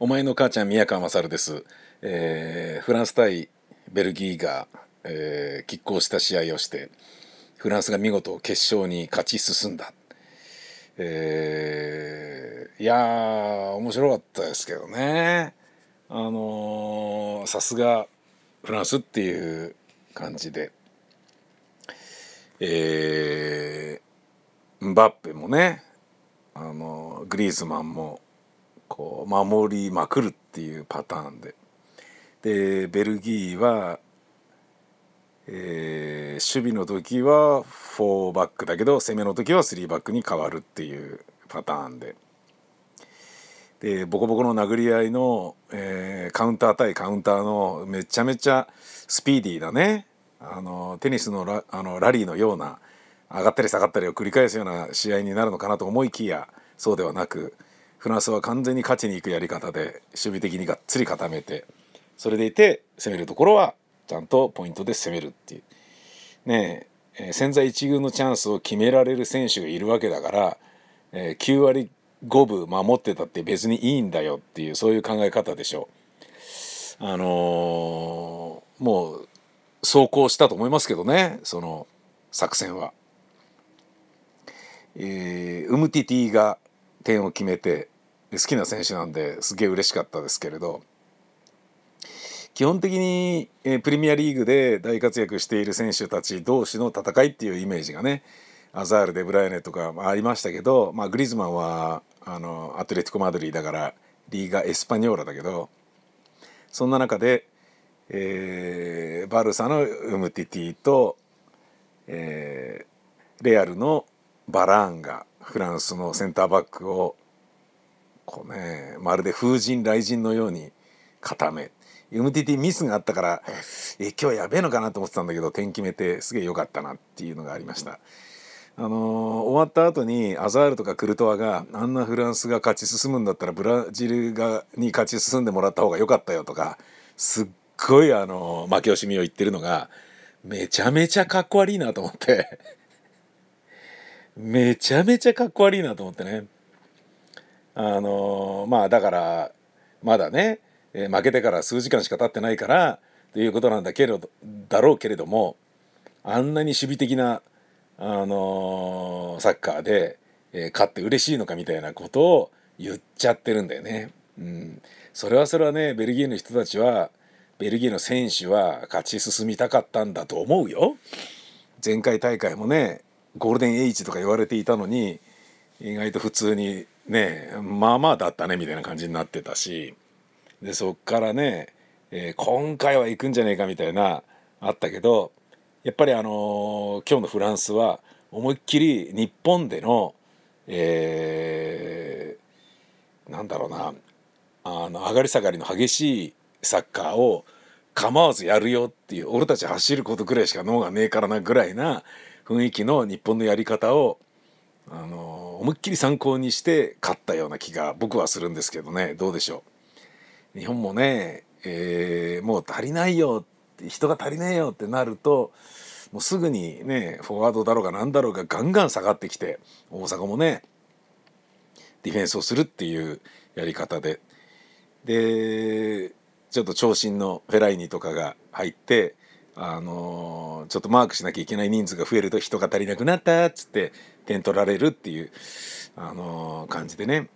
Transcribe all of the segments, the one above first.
お前の母ちゃん宮川勝です、えー、フランス対ベルギーが、えー、拮抗した試合をしてフランスが見事決勝に勝ち進んだ、えー、いやー面白かったですけどね。あのさすがフランスっていう感じで。えー、バッペもねあのグリーズマンもこう守りまくるっていうパターンで。でベルギーは、えー、守備の時は4バックだけど攻めの時は3バックに変わるっていうパターンで。でボコボコの殴り合いの、えー、カウンター対カウンターのめちゃめちゃスピーディーなねあのテニスのラあのラリーのような上がったり下がったりを繰り返すような試合になるのかなと思いきやそうではなくフランスは完全に勝ちに行くやり方で守備的にがっつり固めてそれでいて攻めるところはちゃんとポイントで攻めるっていうねえ千載一遇のチャンスを決められる選手がいるわけだから、えー、9割5分守ってたって別にいいんだよっていうそういう考え方でしょう。あのー、もう走行したと思いますけどねその作戦は。えー、ウムティティが点を決めて好きな選手なんですげえ嬉しかったですけれど基本的に、プレミアリーグで大活躍している選手たち同士の戦いっていうイメージがねアザールデブライネとかありましたけど、まあ、グリズマンはあのアトレティコ・マドリーだからリーガ・エスパニョーラだけどそんな中で、えー、バルサのウムティティと、えー、レアルのバラーンがフランスのセンターバックをこうねまるで風神雷神のように固め。MTT ミスがあったからえ今日やべえのかなと思ってたんだけど点決めてすげえ良かったなっていうのがありました。あのー、終わった後にアザールとかクルトワがあんなフランスが勝ち進むんだったらブラジルがに勝ち進んでもらった方が良かったよとかすっごいあのー、負け惜しみを言ってるのがめちゃめちゃかっこ悪いなと思って。めちゃめちゃかっこ悪いなと思ってね。あのまあだからまだね、え、負けてから数時間しか経ってないからということなんだけれどだろうけれどもあんなに守備的な、あの、サッカーで、え、勝って嬉しいのかみたいなことを言っちゃってるんだよね。うん、それはそれはねベルギーの人たちはベルギーの選手は勝ち進みたかったんだと思うよ。前回大会もねゴールデンエイジとか言われていたのに意外と普通にねまあまあだったねみたいな感じになってたしでそっからね、えー、今回は行くんじゃねえかみたいなあったけどやっぱりあのー、今日のフランスは思いっきり日本での、えー、なんだろうなあの上がり下がりの激しいサッカーを構わずやるよっていう俺たち走ることぐらいしか脳がねえからなぐらいな雰囲気の日本のやり方をあの思いっきり参考にして勝ったような気が僕はするんですけどね。どうでしょう？日本もね、えー、もう足りないよ人が足りないよってなるともうすぐにねフォワードだろうが何だろうがガンガン下がってきて大阪もねディフェンスをするっていうやり方で。でちょっと長身のフェライニとかが入ってあのー、ちょっとマークしなきゃいけない人数が増えると人が足りなくなったっつって点取られるっていう、あの、感じでね。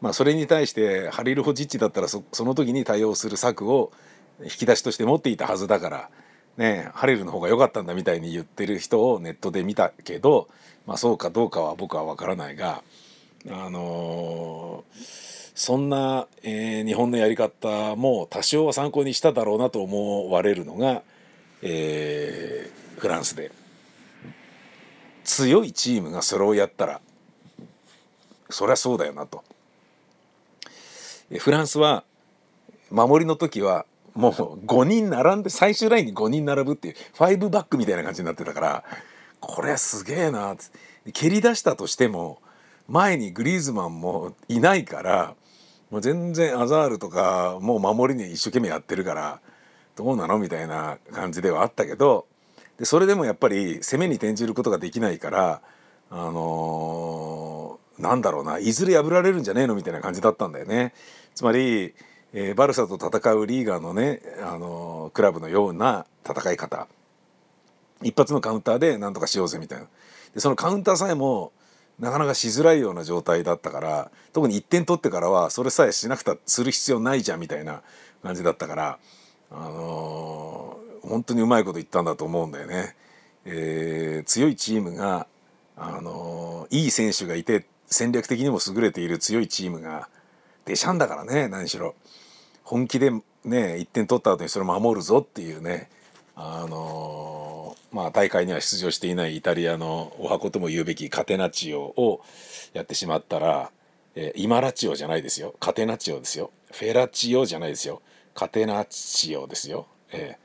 まあそれに対してハリル・ホジッチだったらその時に対応する策を引き出しとして持っていたはずだからねハリルの方が良かったんだみたいに言ってる人をネットで見たけど、まあ、そうかどうかは僕は分からないがあのー、そんな、えー、日本のやり方も多少は参考にしただろうなと思われるのがえー、フランスで。強いチームがそれをやったらそりゃそうだよなと。フランスは守りの時はもう5人並んで最終ラインに5人並ぶっていう5バックみたいな感じになってたからこれすげえな蹴り出したとしても前にグリーズマンもいないからもう全然アザールとかもう守りに一生懸命やってるからどうなのみたいな感じではあったけどでそれでもやっぱり攻めに転じることができないから、あのなんだろうないずれ破られるんじゃねえのみたいな感じだったんだよね。つまり、えー、バルサと戦うリーガーのね、あのクラブのような戦い方一発のカウンターで何とかしようぜみたいなでそのカウンターさえもなかなかしづらいような状態だったから特に1点取ってからはそれさえしなくたする必要ないじゃんみたいな感じだったからあの、本当にうまいこと言ったんだと思うんだよね。えー、強いチームが、あの、いい選手がいて戦略的にも優れている強いチームがデシャンだからね何しろ。本気でね1点取った後にそれを守るぞっていうねあの、まあ大会には出場していないイタリアのお箱とも言うべきカテナチオをやってしまったら、えー、イマラチオじゃないですよ。カテナチオですよ。フェラチオじゃないですよ。カテナチオですよ、え、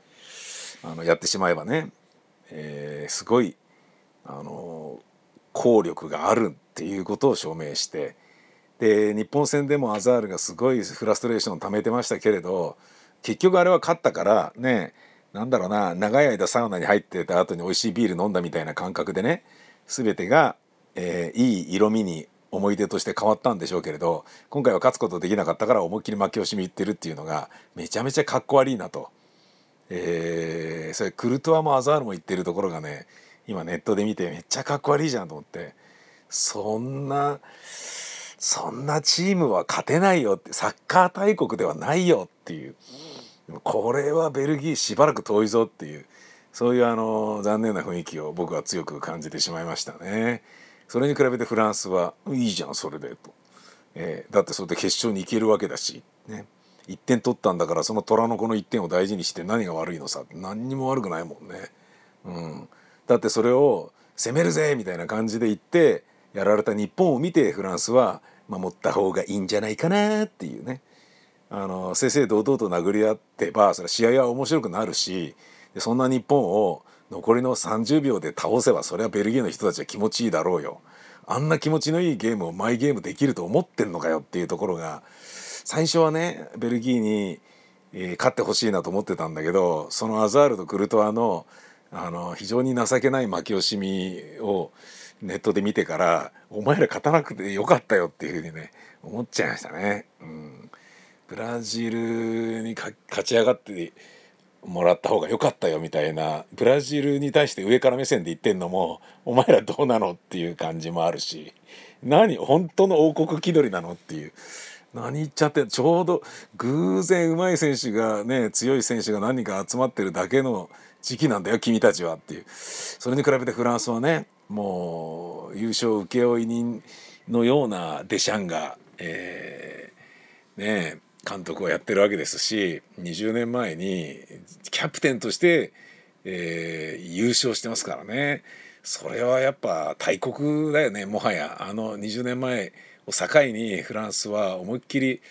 あのやってしまえばねえー、すごいあの効力があるっていうことを証明してで日本戦でもアザールがすごいフラストレーションを溜めてましたけれど結局あれは勝ったからねなんだろうな長い間サウナに入ってた後に美味しいビール飲んだみたいな感覚でね全てが、えー、いい色味に思い出として変わったんでしょうけれど今回は勝つことできなかったから思いっきり負け惜しみ言ってるっていうのがめちゃめちゃかっこ悪いなと。えー、それクルトワもアザールも言ってるところがね今ネットで見てめっちゃかっこ悪いじゃんと思ってそんなそんなチームは勝てないよってサッカー大国ではないよっていうこれはベルギーしばらく遠いぞっていうそういうあの残念な雰囲気を僕は強く感じてしまいましたね。それに比べてフランスはいいじゃんそれでと、えー、だってそれで決勝に行けるわけだしね。1点取ったんだからその虎の子の1点を大事にして何が悪いのさ何にも悪くないもんね。うん、だってそれを攻めるぜみたいな感じで言ってやられた日本を見てフランスは守った方がいいんじゃないかなっていうねあの正々堂々と殴り合ってばそれ試合は面白くなるしそんな日本を残りの30秒で倒せばそれはベルギーの人たちは気持ちいいだろうよ。あんな気持ちのいいゲームをマイゲームできると思ってんのかよっていうところが最初はねベルギーに、えー、勝ってほしいなと思ってたんだけどそのアザールとクルトワのあの非常に情けない負け惜しみをネットで見てからお前ら勝たなくてよかったよっていうふうにね思っちゃいましたね。うん、ブラジルに勝ち上がってもらった方が良かったよみたいなブラジルに対して上から目線で言ってんのもお前らどうなのっていう感じもあるし何本当の王国気取りなのっていう何言っちゃってちょうど偶然うまい選手がね強い選手が何人か集まってるだけの時期なんだよ君たちはっていう。それに比べてフランスはねもう優勝請負人のようなデシャンが、えー、ね監督をやってるわけですし20年前にキャプテンとして、えー、優勝してますからね。それはやっぱ大国だよねもはや。あの20年前を境にフランスは思いっきり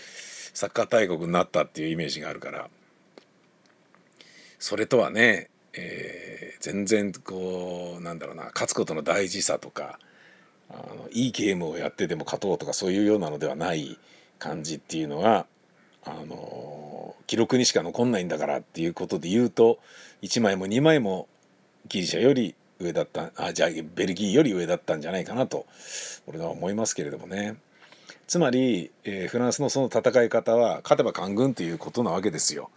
サッカー大国になったっていうイメージがあるからそれとはね、えー、全然こうなんだろうな勝つことの大事さとかあのいいゲームをやってでも勝とうとかそういうようなのではない感じっていうのがあの記録にしか残んないんだからっていうことで言うと1枚も2枚もギリシャより上だったあじゃあベルギーより上だったんじゃないかなと俺は思いますけれどもね。つまり、えー、フランスのその戦い方は勝てば官軍ということなわけですよ。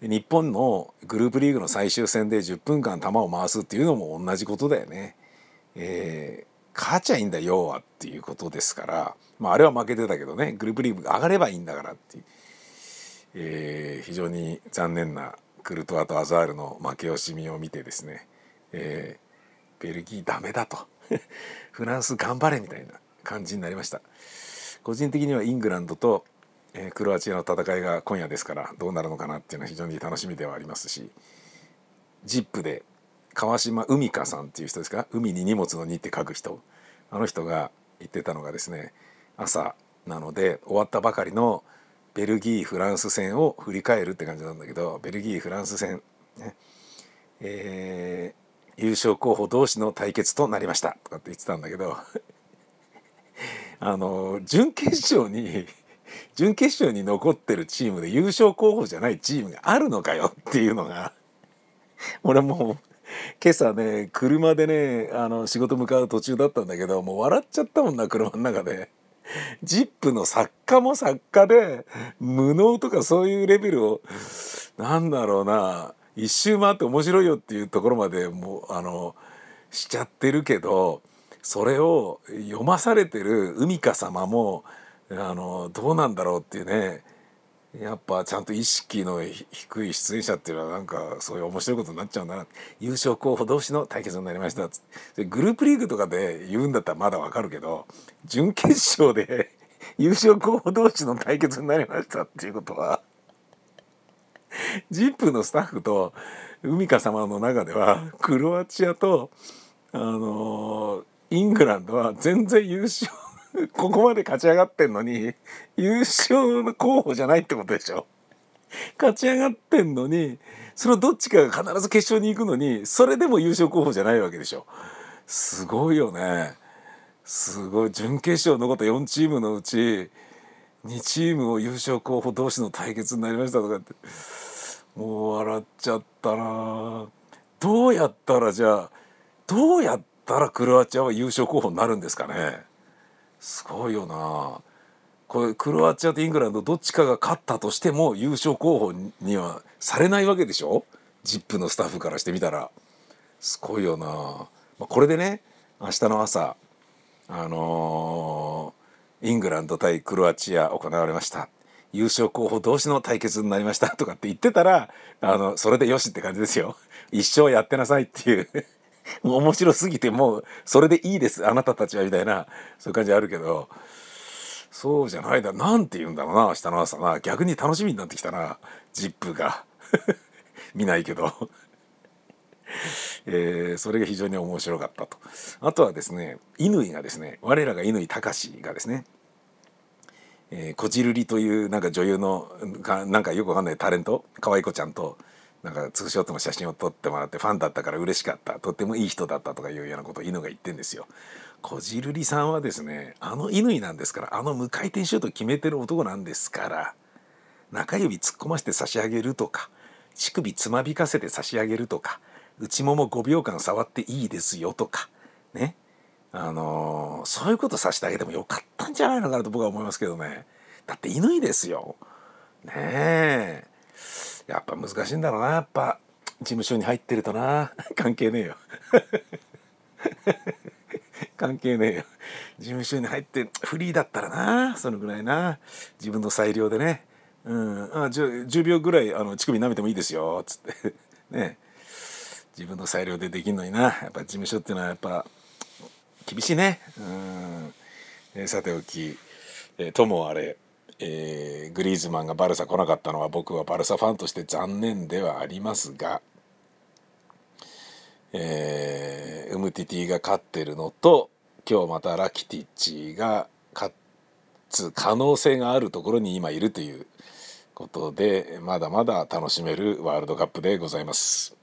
日本のグループリーグの最終戦で10分間球を回すっていうのも同じことだよね。えー、勝ちゃいいんだ要はっていうことですから、まあ、あれは負けてたけどねグループリーグ上がればいいんだからっていう、えー、非常に残念なクルトワとアザールの負け惜しみを見てですね、えー、ベルギーダメだと フランス頑張れみたいな感じになりました。個人的にはイングランドと、えー、クロアチアの戦いが今夜ですからどうなるのかなっていうのは非常に楽しみではありますし「ジップで川島海香さんっていう人ですか？海に荷物の「荷」って書く人。あの人が言ってたのがですね朝なので終わったばかりのベルギーフランス戦を振り返るって感じなんだけどベルギーフランス戦、ねえー、優勝候補同士の対決となりましたとかって言ってたんだけどあの準決勝に 準決勝に残ってるチームで優勝候補じゃないチームがあるのかよっていうのが俺もう今朝ね車でねあの仕事向かう途中だったんだけどもう笑っちゃったもんな車の中で。ジップの作家も作家で無能とかそういうレベルをなんだろうな一周回って面白いよっていうところまでもうあのしちゃってるけどそれを読まされてる海香様もあのどうなんだろうっていうねやっぱちゃんと意識の低い出演者っていうのはなんかそういう面白いことになっちゃうんだな優勝候補同士の対決になりました。グループリーグとかで言うんだったらまだわかるけど準決勝で 優勝候補同士の対決になりましたっていうことはジップのスタッフと海香様の中ではクロアチアとあのイングランドは全然優勝 ここまで勝ち上がってんのに優勝の候補じゃないってことでしょ。勝ち上がってんのにそのどっちかが必ず決勝に行くのにそれでも優勝候補じゃないわけでしょ。すごいよね。すごい。準決勝残った4チームのうち2チームを優勝候補同士の対決になりましたとかって。もう笑っちゃったな。どうやったらじゃあどうやったらクロアチアは優勝候補になるんですかね。すごいよな。これクロアチアとイングランドどっちかが勝ったとしても優勝候補にはされないわけでしょ？ジップのスタッフからしてみたら。すごいよな、まあ、これでね明日の朝あのー、イングランド対クロアチア行われました。優勝候補同士の対決になりましたとかって言ってたらあのそれでよしって感じですよ。一生やってなさいっていう。面白すぎてもうそれでいいですあなたたちはみたいなそういう感じあるけどそうじゃないだなんて言うんだろうな明日の朝な。逆に楽しみになってきたなジップが。見ないけど。えー、それが非常に面白かったと。あとはですね乾がですね我らが乾隆がですねえー、こじるりというなんか女優のかなんかよくわかんないタレント可愛い子ちゃんとなんかツーショットの写真を撮ってもらってファンだったから嬉しかった。とってもいい人だったとかいうようなことを犬が言ってんですよ。こじるりさんはですねあの乾なんですからあの無回転シュート決めてる男なんですから中指突っ込ませて差し上げるとか乳首つまびかせて差し上げるとか内もも5秒間触っていいですよとかね。あのー、そういうことさせてあげてもよかったんじゃないのかなと僕は思いますけどね。だって乾ですよ。ねえ。やっぱ難しいんだろうな。やっぱ事務所に入ってるとな。関係ねえよ。関係ねえよ。事務所に入ってフリーだったらな。そのぐらいな。自分の裁量でね。うん。あじゃあ10秒ぐらいあの乳首舐めてもいいですよ。っつって。ね。自分の裁量でできんのにな。やっぱ事務所っていうのはやっぱ厳しいね。うん、えー、さておき、えー、ともあれ。えー、グリーズマンがバルサ来なかったのは僕はバルサファンとして残念ではありますが、えー、ウムティティが勝ってるのと今日またラキティッチが勝つ可能性があるところに今いるということでまだまだ楽しめるワールドカップでございます。